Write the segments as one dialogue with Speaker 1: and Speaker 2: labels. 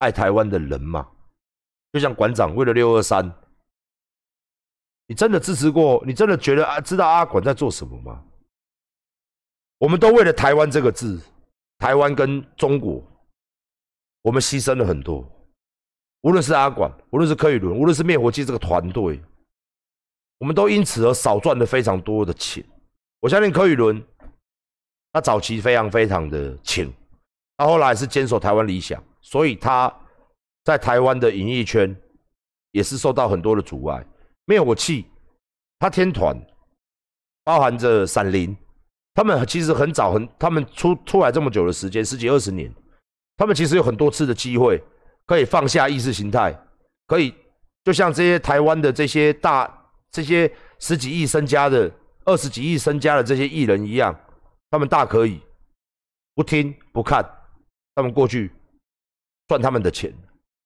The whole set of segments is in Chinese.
Speaker 1: 爱台湾的人嘛。就像馆长为了六二三，你真的支持过？你真的觉得啊，知道阿管在做什么吗？我们都为了台湾这个字，台湾跟中国，我们牺牲了很多。无论是阿管，无论是柯宇伦，无论是灭火器这个团队，我们都因此而少赚了非常多的钱。我相信柯宇伦，他早期非常非常的穷，他后来是坚守台湾理想，所以他在台湾的演艺圈也是受到很多的阻碍。灭火器，他天团，包含着闪灵。他们其实很早很，他们出出来这么久的时间，十几二十年，他们其实有很多次的机会可以放下意识形态，可以就像这些台湾的这些大这些十几亿身家的、二十几亿身家的这些艺人一样，他们大可以不听不看，他们过去赚他们的钱，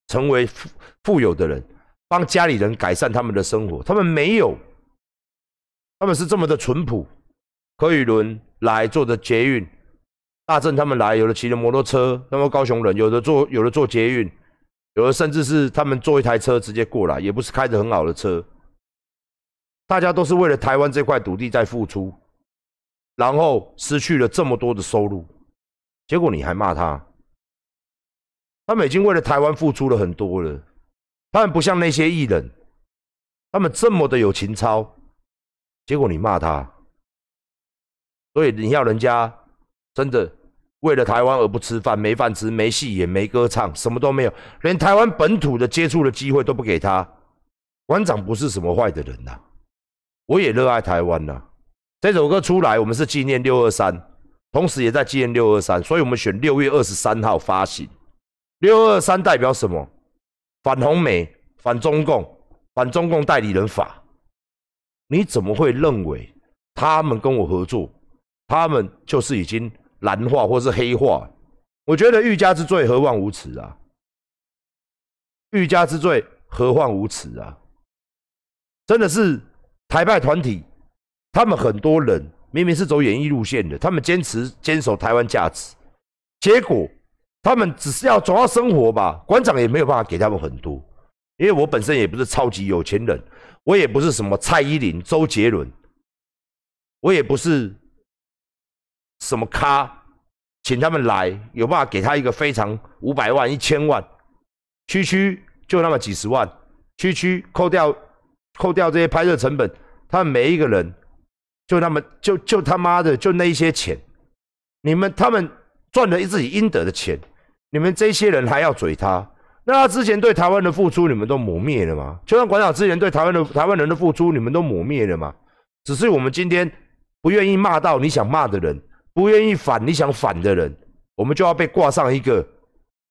Speaker 1: 成为富富有的人，帮家里人改善他们的生活。他们没有，他们是这么的淳朴。柯宇伦来坐的捷运，大正他们来，有的骑着摩托车，他们高雄人，有的坐，有的坐捷运，有的甚至是他们坐一台车直接过来，也不是开着很好的车。大家都是为了台湾这块土地在付出，然后失去了这么多的收入，结果你还骂他？他们已经为了台湾付出了很多了，他们不像那些艺人，他们这么的有情操，结果你骂他？所以你要人家真的为了台湾而不吃饭，没饭吃，没戏演，没歌唱，什么都没有，连台湾本土的接触的机会都不给他。馆长不是什么坏的人呐，我也热爱台湾呐。这首歌出来，我们是纪念六二三，同时也在纪念六二三，所以我们选六月二十三号发行。六二三代表什么？反红美，反中共，反中共代理人法。你怎么会认为他们跟我合作？他们就是已经蓝化或是黑化，我觉得欲加之罪何患无辞啊！欲加之罪何患无辞啊！真的是台派团体，他们很多人明明是走演艺路线的，他们坚持坚守台湾价值，结果他们只是要总要生活吧？馆长也没有办法给他们很多，因为我本身也不是超级有钱人，我也不是什么蔡依林、周杰伦，我也不是。什么咖，请他们来，有办法给他一个非常五百万、一千万，区区就那么几十万，区区扣掉扣掉这些拍摄成本，他们每一个人就那么就就他妈的就那一些钱，你们他们赚了自己应得的钱，你们这些人还要嘴他？那他之前对台湾的付出，你们都抹灭了吗？就像馆长之前对台湾的台湾人的付出，你们都抹灭了吗？只是我们今天不愿意骂到你想骂的人。不愿意反你想反的人，我们就要被挂上一个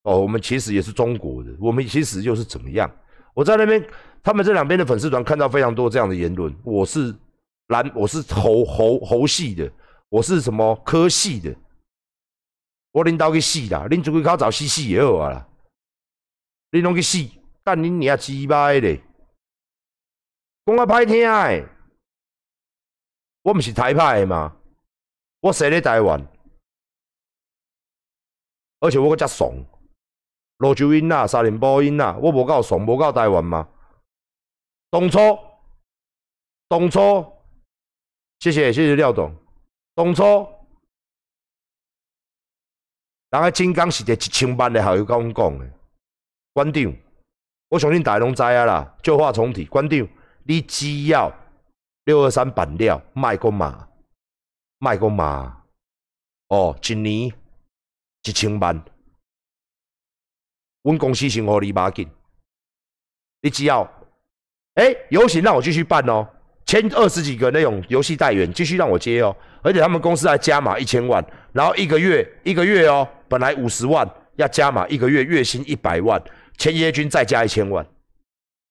Speaker 1: 哦，我们其实也是中国的，我们其实又是怎么样？我在那边，他们这两边的粉丝团看到非常多这样的言论。我是蓝，我是猴猴猴系的，我是什么科系的？我领导去死啦！恁做鬼考找死死也好啊啦！恁拢去死，干恁娘鸡巴的！讲啊歹听诶，我毋是台派的嘛。我生咧台湾，而且我搁遮怂，罗州音啦，沙林波音啦，我无够怂，无够台湾嘛？当初，当初，谢谢谢谢廖董，当初，人个金刚是得一千万的，校友甲阮讲的，馆长，我相信大家拢知影啦，旧话重提，馆长，你只要六二三办了，卖个嘛。卖个嘛，哦，一年一千万，阮公司先互你马紧，你只要，哎，游戏让我继续办哦，签二十几个那种游戏代言，继续让我接哦，而且他们公司还加码一千万，然后一个月一个月哦，本来五十万要加码一个月月薪一百万，签约军再加一千万，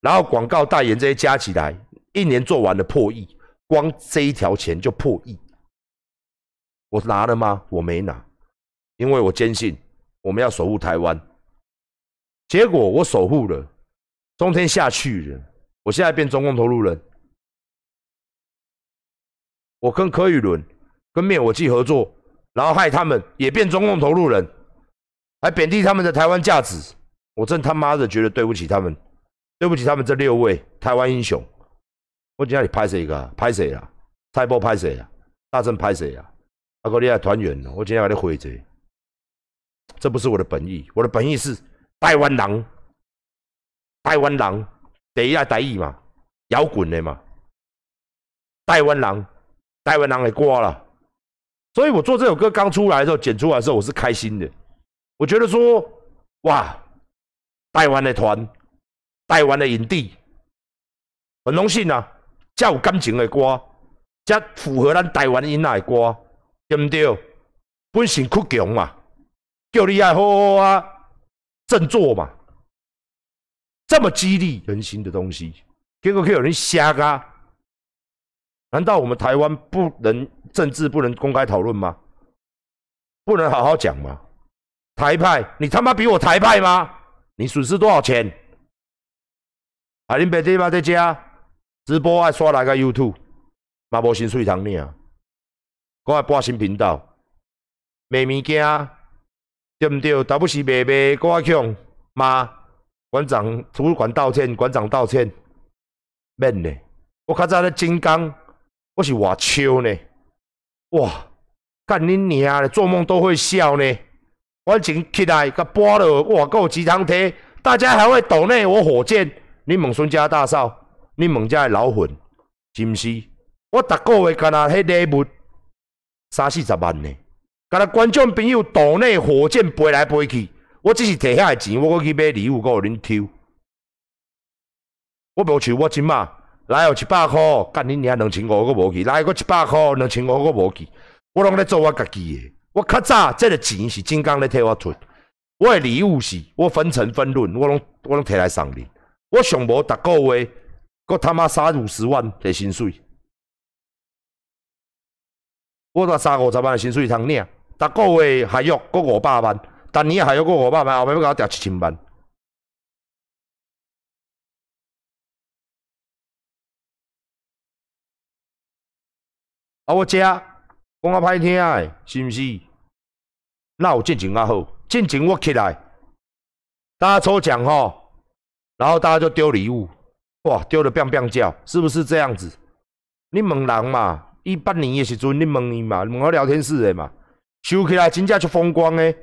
Speaker 1: 然后广告代言这些加起来，一年做完了破亿，光这一条钱就破亿。我拿了吗？我没拿，因为我坚信我们要守护台湾。结果我守护了，中天下去了，我现在变中共投入人。我跟柯宇伦、跟灭火器合作，然后害他们也变中共投入人，还贬低他们的台湾价值。我真他妈的觉得对不起他们，对不起他们这六位台湾英雄。我今天你拍谁个？拍谁啊？蔡波拍谁啊？大正拍谁啊？阿哥你来团圆我今天把你回这，这不是我的本意，我的本意是台湾狼，台湾狼第一代台语嘛，摇滚的嘛，台湾狼，台湾人的歌了。所以我做这首歌刚出来的时候，剪出来的时候，我是开心的。我觉得说，哇，台湾的团，台湾的影帝，很荣幸啊，这有感情的歌，这符合咱台湾音的歌，对不对？本性酷强嘛，叫你爱好好啊，振作嘛，这么激励人心的东西，结果可有人瞎啊？难道我们台湾不能政治不能公开讨论吗？不能好好讲吗？台派，你他妈比我台派吗？你损失多少钱？啊，恁爸爹妈在家直播爱刷来个 YouTube，嘛无薪水通领，我爱播新频道，卖物件，对不对？倒不是卖卖，我爱强妈馆长图书馆道歉，馆长道歉，免的。我较早咧金刚。我是外笑呢，哇！干你娘的，做梦都会笑呢。我前起来，甲播了，哇，够鸡汤贴，大家还会抖内我火箭。你问孙家大少，你问家的老粉，是毋是？我逐个月干那迄礼物三四十万呢，干那观众朋友抖内火箭飞来飞去，我只是摕遐个钱，我去买礼物，搁互恁抽。我无像我即马。来有一百块，干你娘两千五我无去，来个一百块两千五我无去，我拢咧做我家己的。我较早这个钱是金刚咧替我出，我的礼物是我分成分润，我拢我拢摕来送你。我上无逐个月，搁他妈三五十万的薪水，我得三五十万的薪水通领，逐个月还约搁五百万，但你还约搁五百万，后尾要甲我调一千万。我遮讲啊歹听诶，是毋是？那有进前较好，进前我起来，大家抽奖吼，然后大家就丢礼物，哇，丢的乒乒叫，是不是这样子？你问人嘛，一八年的时阵，你问伊嘛，问我聊天室的嘛，收起来真正就风光诶，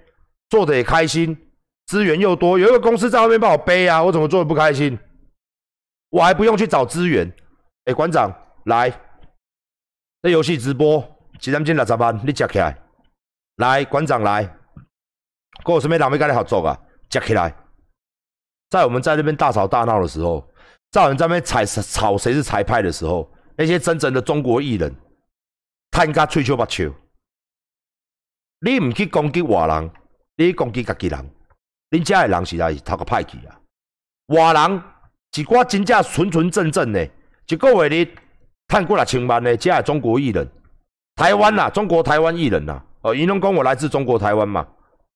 Speaker 1: 做的也开心，资源又多，有一个公司在外面帮我背啊，我怎么做的不开心？我还不用去找资源，哎，馆长来。这游戏直播一点钟六十万，你接起来。来，馆长来，跟有什么人要跟你合作啊？接起来。在我们在那边大吵大闹的时候，在我们在那边踩吵谁是裁判的时候，那些真正的中国艺人，他应该吹球把球。你唔去攻击外人，你攻击家己人，恁家的人实在是太个歹去啊！外人一寡真正纯纯正正的，一个月日。探过来千万的，这系中国艺人，台湾呐，中国台湾艺人呐，哦，伊拢讲我来自中国台湾嘛。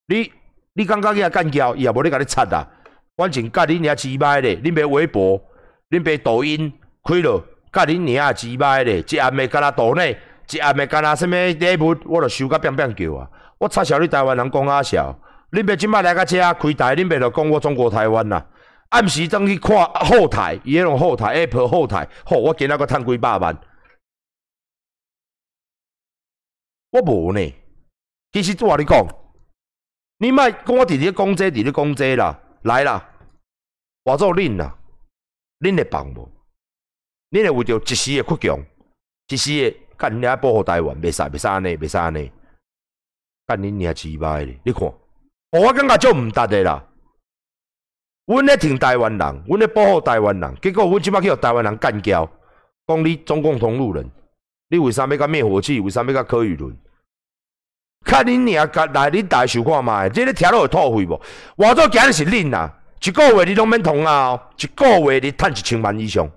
Speaker 1: 你你感觉伊也干交，伊也无咧甲你插啊。反正甲你娘鸡掰咧，恁别微博，恁别抖音开了，甲恁娘鸡掰咧，一暗暝干那岛内，一暗暝干那什么礼物，我都收甲变变叫啊。我插潲你台湾人讲啊潲，恁别即摆来甲遮开台，恁别就讲我中国台湾呐。暗时等去看后台，伊迄种后台 App 后台，吼，我今仔个趁几百万，我无呢。其实我你讲，你莫跟我伫咧讲这，伫咧讲这啦，来啦，我做恁啦，恁会帮无？恁会为着一时的扩强，一时的干恁遐保护台湾，袂使袂使安尼，袂使安尼，干恁娘鸡巴的，你看，我感觉就毋值的啦。阮咧挺台湾人，阮咧保护台湾人，结果阮即摆去互台湾人干交，讲你中共同路人，你为啥要甲灭火器？为啥要甲柯宇伦？看恁娘甲来恁大想看卖，即个听落会吐血无？我做今日是恁呐，一个月你拢免通啊，一个月你趁一千万以上，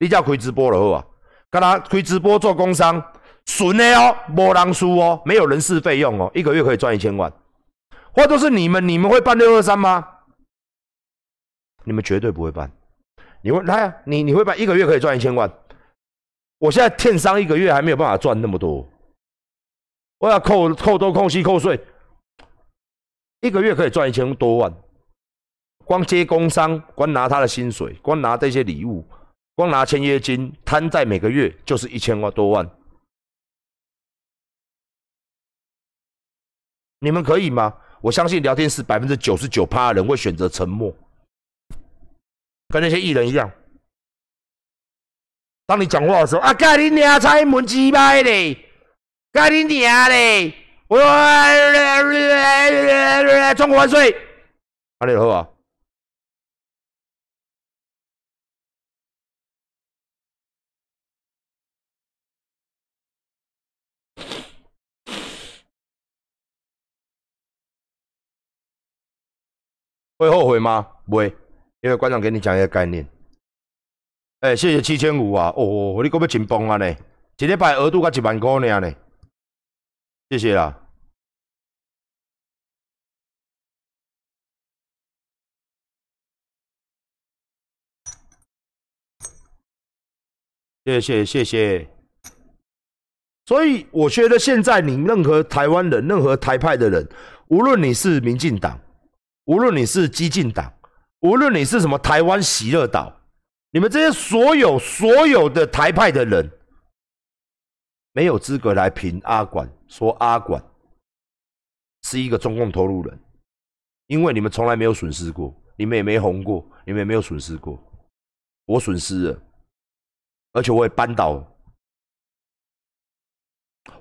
Speaker 1: 你只要开直播就好啊。甲他开直播做工商，纯的哦，无人输哦，没有人事费用哦，一个月可以赚一千万。或者是你们，你们会办六二三吗？你们绝对不会办，你问来啊？你你会办一个月可以赚一千万？我现在电商一个月还没有办法赚那么多，我要扣扣多扣西扣税，一个月可以赚一千多万，光接工商，光拿他的薪水，光拿这些礼物，光拿签约金，摊在每个月就是一千万多万。你们可以吗？我相信聊天室百分之九十九趴的人会选择沉默，跟那些艺人一样。当你讲话的时候，啊，盖你娘才门鸡掰嘞，盖你娘嘞，我中国万岁，哪里好啊？会后悔吗？不会，因为馆长给你讲一个概念。哎，谢谢七千五啊！哦，你可要紧绷啊呢？一礼拜额度才一万块呢？谢谢啦。谢谢谢谢。所以我觉得现在你任何台湾人、任何台派的人，无论你是民进党。无论你是激进党，无论你是什么台湾喜乐岛，你们这些所有所有的台派的人，没有资格来评阿管，说阿管是一个中共投入人，因为你们从来没有损失过，你们也没红过，你们也没有损失过，我损失了，而且我也扳倒。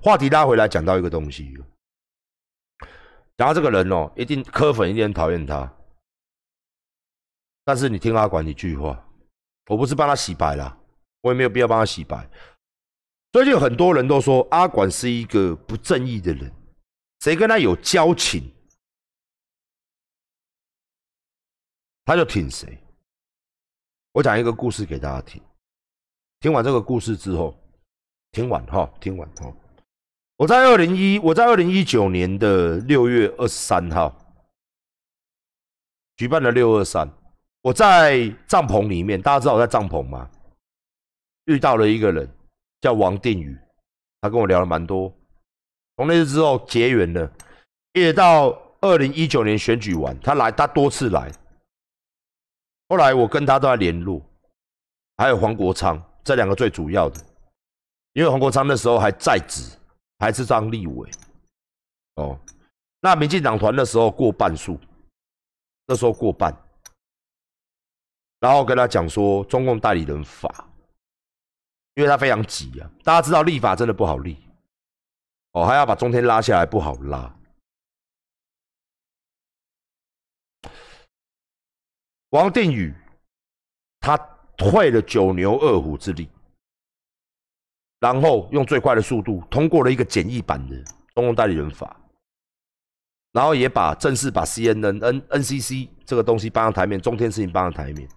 Speaker 1: 话题拉回来，讲到一个东西。然后这个人哦，一定磕粉，一定很讨厌他。但是你听阿管一句话，我不是帮他洗白啦，我也没有必要帮他洗白。最近很多人都说阿管是一个不正义的人，谁跟他有交情，他就挺谁。我讲一个故事给大家听，听完这个故事之后，听完哈，听完哈。我在二零一，我在二零一九年的六月二十三号举办了六二三。我在帐篷里面，大家知道我在帐篷吗？遇到了一个人叫王定宇，他跟我聊了蛮多。从那次之后结缘了，一直到二零一九年选举完，他来，他多次来。后来我跟他都在联络，还有黄国昌这两个最主要的，因为黄国昌那时候还在职。还是张立伟，哦，那民进党团的时候过半数，那时候过半，然后跟他讲说中共代理人法，因为他非常急啊，大家知道立法真的不好立，哦，还要把中天拉下来不好拉，王定宇他退了九牛二虎之力。然后用最快的速度通过了一个简易版的中共代理人法，然后也把正式把 CNN、N、NCC 这个东西搬上台面，中天事情搬上台面。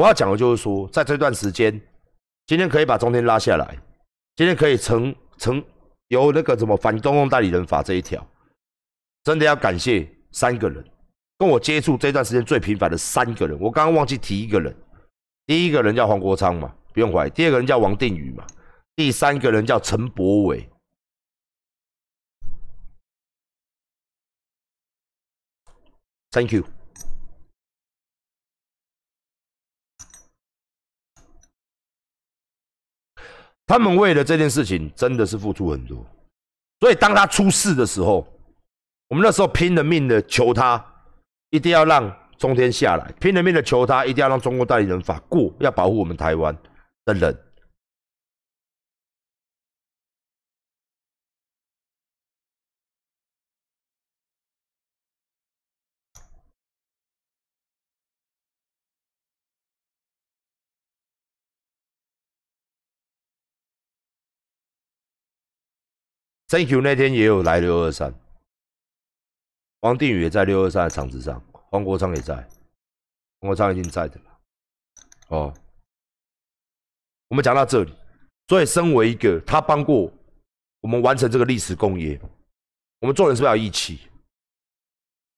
Speaker 1: 我要讲的就是说，在这段时间，今天可以把中天拉下来，今天可以成成有那个什么反中共代理人法这一条，真的要感谢三个人，跟我接触这段时间最频繁的三个人。我刚刚忘记提一个人，第一个人叫黄国昌嘛。不用怀疑，第二个人叫王定宇嘛，第三个人叫陈柏伟。Thank you。他们为了这件事情真的是付出很多，所以当他出事的时候，我们那时候拼了命的求他，一定要让中天下来，拼了命的求他，一定要让中国代理人法过，要保护我们台湾。的人，Thank you，那天也有来六二三，王定宇也在六二三的场子上，黄国昌也在，黄国昌已经在的了，哦。我们讲到这里，所以身为一个他帮过我们完成这个历史工业，我们做人是不是要义气？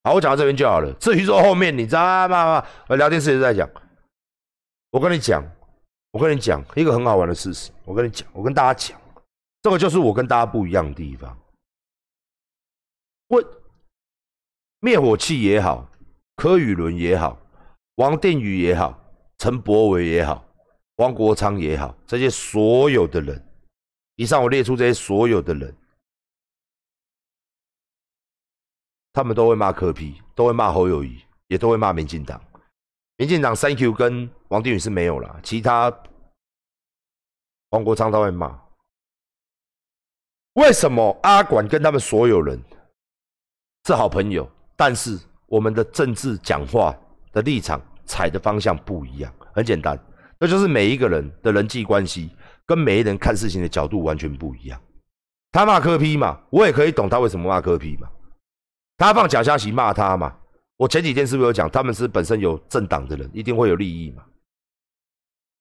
Speaker 1: 好，我讲到这边就好了。至于说后面，你知道吗？我聊天室也在讲。我跟你讲，我跟你讲一个很好玩的事实。我跟你讲，我跟大家讲，这个就是我跟大家不一样的地方。我灭火器也好，柯宇伦也好，王定宇也好，陈柏伟也好，王国昌也好，这些所有的人，以上我列出这些所有的人，他们都会骂柯批，都会骂侯友谊，也都会骂民进党。民进党 Thank you 跟王定宇是没有了，其他王国昌他会骂。为什么阿管跟他们所有人是好朋友，但是我们的政治讲话的立场、踩的方向不一样？很简单，那就是每一个人的人际关系跟每一个人看事情的角度完全不一样。他骂柯批嘛，我也可以懂他为什么骂柯批嘛。他放假消息骂他嘛，我前几天是不是有讲，他们是本身有政党的人，一定会有利益嘛？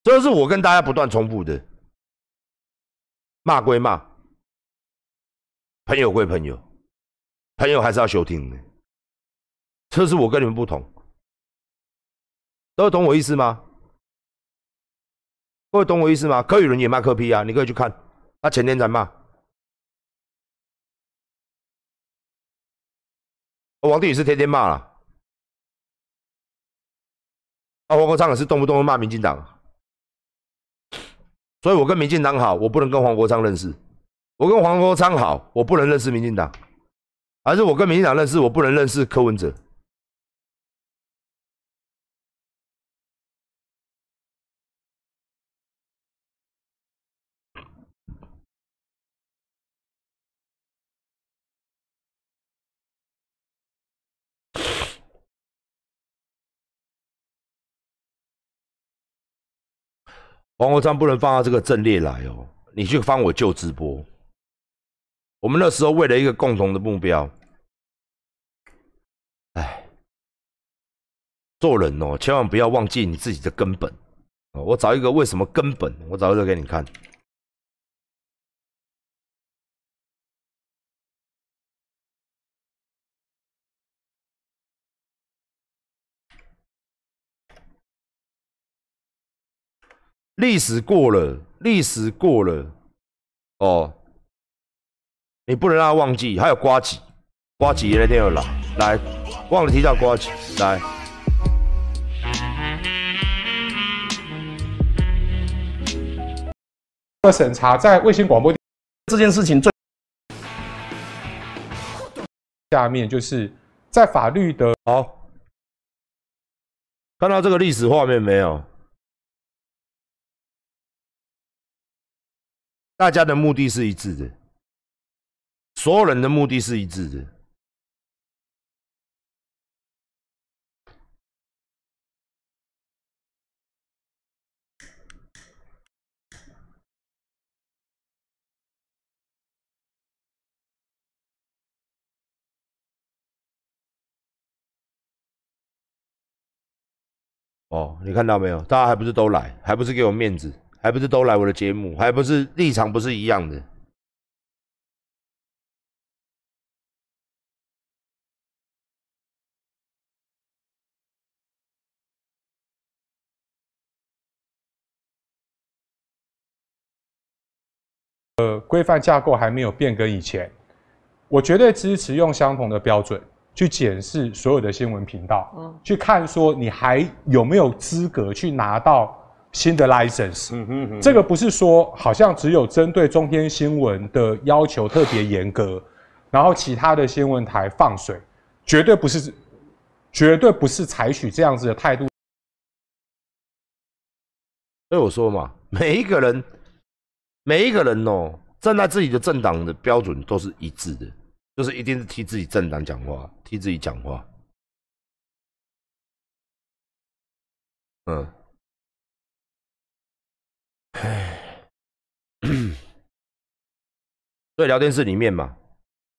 Speaker 1: 这是我跟大家不断重复的，骂归骂。朋友归朋友，朋友还是要休听的。这是我跟你们不同，都懂我意思吗？各位懂我意思吗？柯宇伦也骂柯 P 啊，你可以去看，他前天才骂。王定宇是天天骂了，啊，黄国昌也是动不动骂民进党，所以我跟民进党好，我不能跟黄国昌认识。我跟黄国昌好，我不能认识民进党；还是我跟民进党认识，我不能认识柯文哲。黄国昌不能放到这个阵列来哦，你去翻我旧直播。我们那时候为了一个共同的目标，哎，做人哦，千万不要忘记你自己的根本。哦我找一个为什么根本，我找一个给你看。历史过了，历史过了，哦。你不能让他忘记，还有瓜吉，瓜吉那天有来，来，忘了提到瓜吉，来。
Speaker 2: 审查在卫星广播
Speaker 1: 这件事情最
Speaker 2: 下面就是在法律的
Speaker 1: 好，看到这个历史画面没有？大家的目的是一致的。所有人的目的是一致的。哦，你看到没有？大家还不是都来，还不是给我面子，还不是都来我的节目，还不是立场不是一样的。
Speaker 2: 规范架构还没有变更以前，我绝对支持用相同的标准去检视所有的新闻频道，嗯，去看说你还有没有资格去拿到新的 license。嗯哼哼，这个不是说好像只有针对中天新闻的要求特别严格，然后其他的新闻台放水，绝对不是，绝对不是采取这样子的态度。
Speaker 1: 所以我说嘛，每一个人。每一个人哦，站在自己的政党的标准都是一致的，就是一定是替自己政党讲话，替自己讲话。嗯，唉，所以聊天室里面嘛，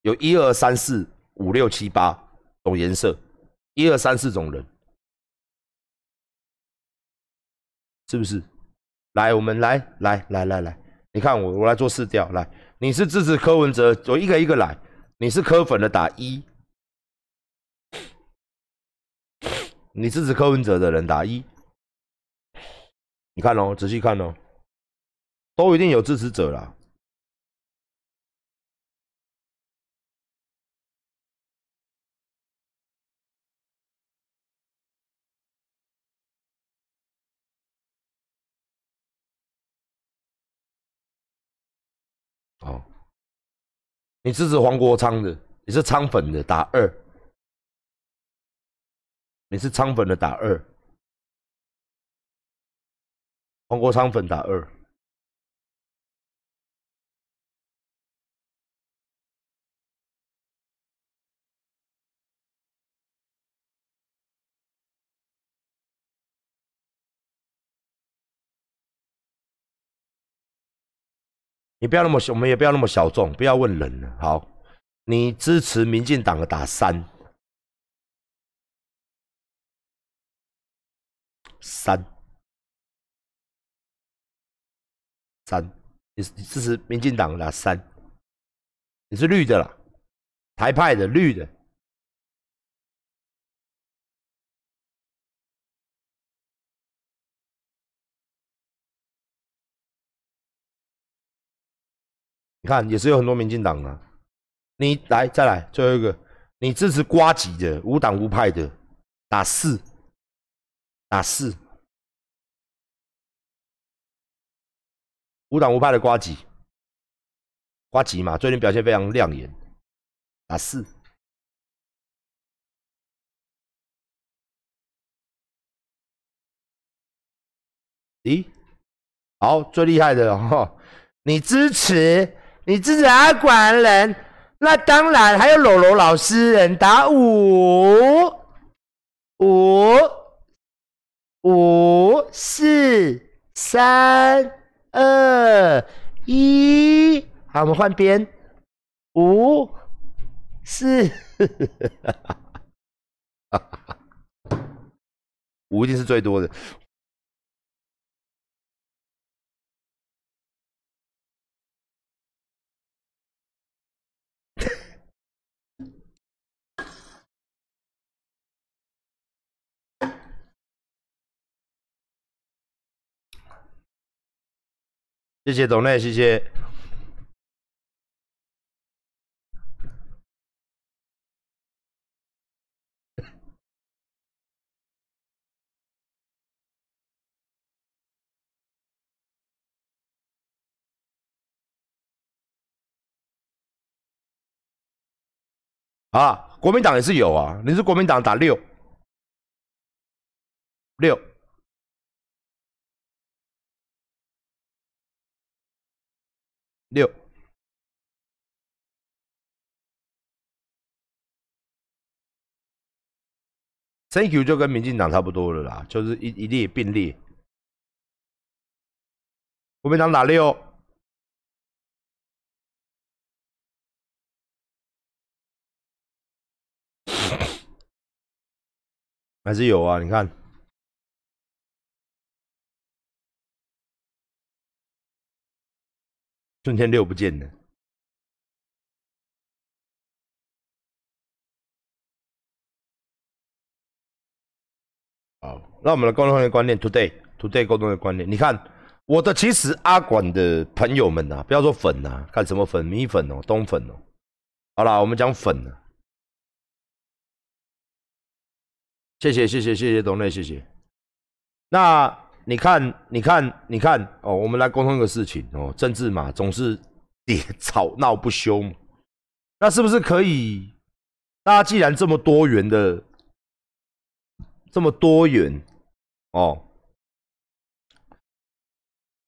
Speaker 1: 有一二三四五六七八种颜色，一二三四种人，是不是？来，我们来，来，来，来，来。你看我，我来做试调。来，你是支持柯文哲，我一个一个来。你是柯粉的打一，你支持柯文哲的人打一。你看哦，仔细看哦，都一定有支持者了。哦，你支持黄国昌的，你是昌粉的打二，你是昌粉的打二，黄国昌粉打二。你不要那么小，我们也不要那么小众，不要问人了。好，你支持民进党的打三三三，你支持民进党的打三，你是绿的啦，台派的绿的。你看，也是有很多民进党啊。你来再来最后一个，你支持瓜吉的无党无派的，打四，打四，无党无派的瓜吉，瓜吉嘛，最近表现非常亮眼，打四。咦，好，最厉害的哈，你支持。你支持阿管人，那当然还有柔柔老师人打五五五四三二一，好，我们换边，五四，五一定是最多的。谢谢董内，谢谢。啊，国民党也是有啊，你是国民党打六六。六，Thank you 就跟民进党差不多了啦，就是一一列并列。国民党打六，还是有啊？你看。春天六不见了。好，那我们的沟通的观念，today，today 沟通的观念，你看我的其实阿管的朋友们呐，不要说粉呐，看什么粉，米粉哦，冬粉哦。好啦，我们讲粉了。谢谢谢谢谢谢董内，谢谢。那。你看，你看，你看哦，我们来沟通一个事情哦，政治嘛，总是也吵闹不休，那是不是可以？大家既然这么多元的，这么多元哦，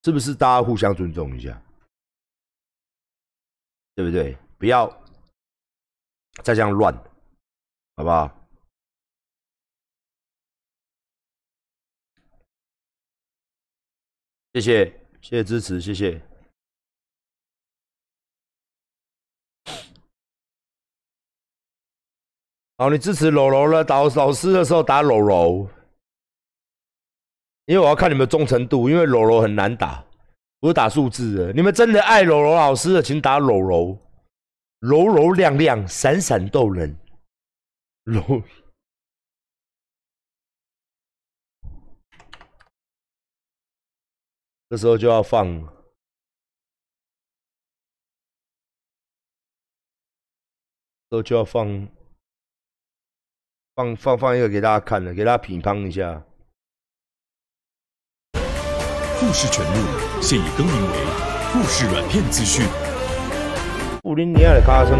Speaker 1: 是不是大家互相尊重一下？对不对？不要再这样乱，好不好？谢谢，谢谢支持，谢谢。好，你支持柔柔了，打老师的时候打柔柔，因为我要看你们忠诚度，因为柔柔很难打，不是打数字的。你们真的爱柔柔老师的，请打柔柔，柔柔亮亮，闪闪动人，柔。这时候就要放，都就要放，放放放一个给大家看的，给大家品乓一下。
Speaker 3: 富士全路现已更名为故事软片资讯。
Speaker 1: 布林尼亚的卡声。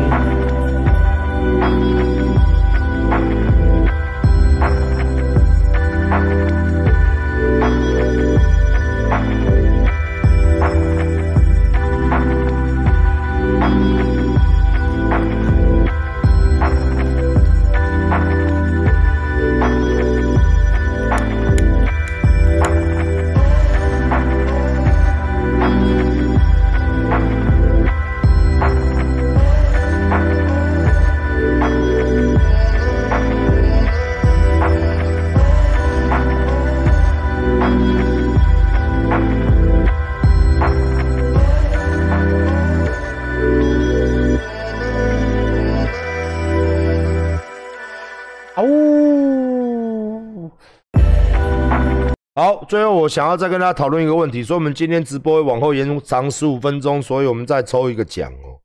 Speaker 1: 最后我想要再跟大家讨论一个问题，所以我们今天直播会往后延长十五分钟，所以我们再抽一个奖哦，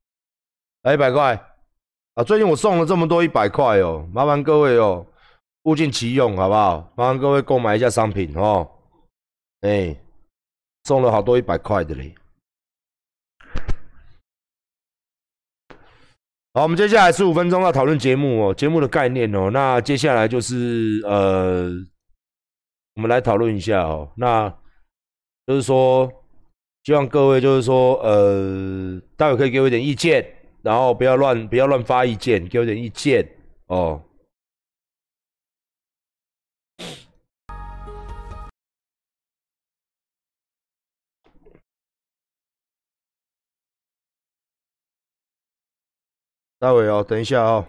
Speaker 1: 来一百块啊！最近我送了这么多一百块哦，麻烦各位哦，物尽其用好不好？麻烦各位购买一下商品哦，哎，送了好多一百块的嘞。好，我们接下来十五分钟要讨论节目哦，节目的概念哦，那接下来就是呃。我们来讨论一下哦，那就是说，希望各位就是说，呃，待会可以给我一点意见，然后不要乱不要乱发意见，给我点意见哦。待会哦，等一下哦。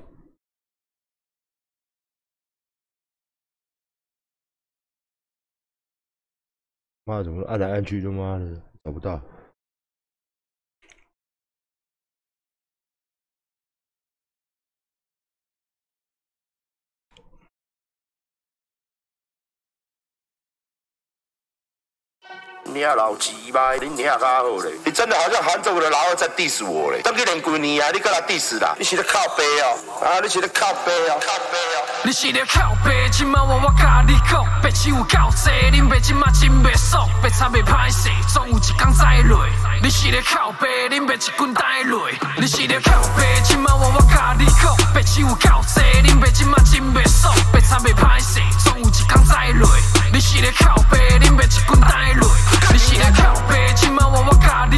Speaker 1: 妈，怎么按来按去，他妈的找不到。你老鸡巴，你你较好嘞！你真的好像含着我的老二在 diss 我嘞！当几年啊，你搁来 diss 啦？你是咧靠背哦？啊，你是咧靠背哦？靠背哦？你是咧靠背？今晚我我甲你讲，白痴有够多，恁爸今晚真袂爽，白惨袂歹势，总有一天再落。你是咧靠背？恁爸一棍带落。你是咧靠背？今晚我我甲你讲，白痴有够多，恁爸今晚真袂爽，白惨袂歹势，总有一天再你是个靠背，恁爸一管带泪，你是个靠背，今码我我甲你。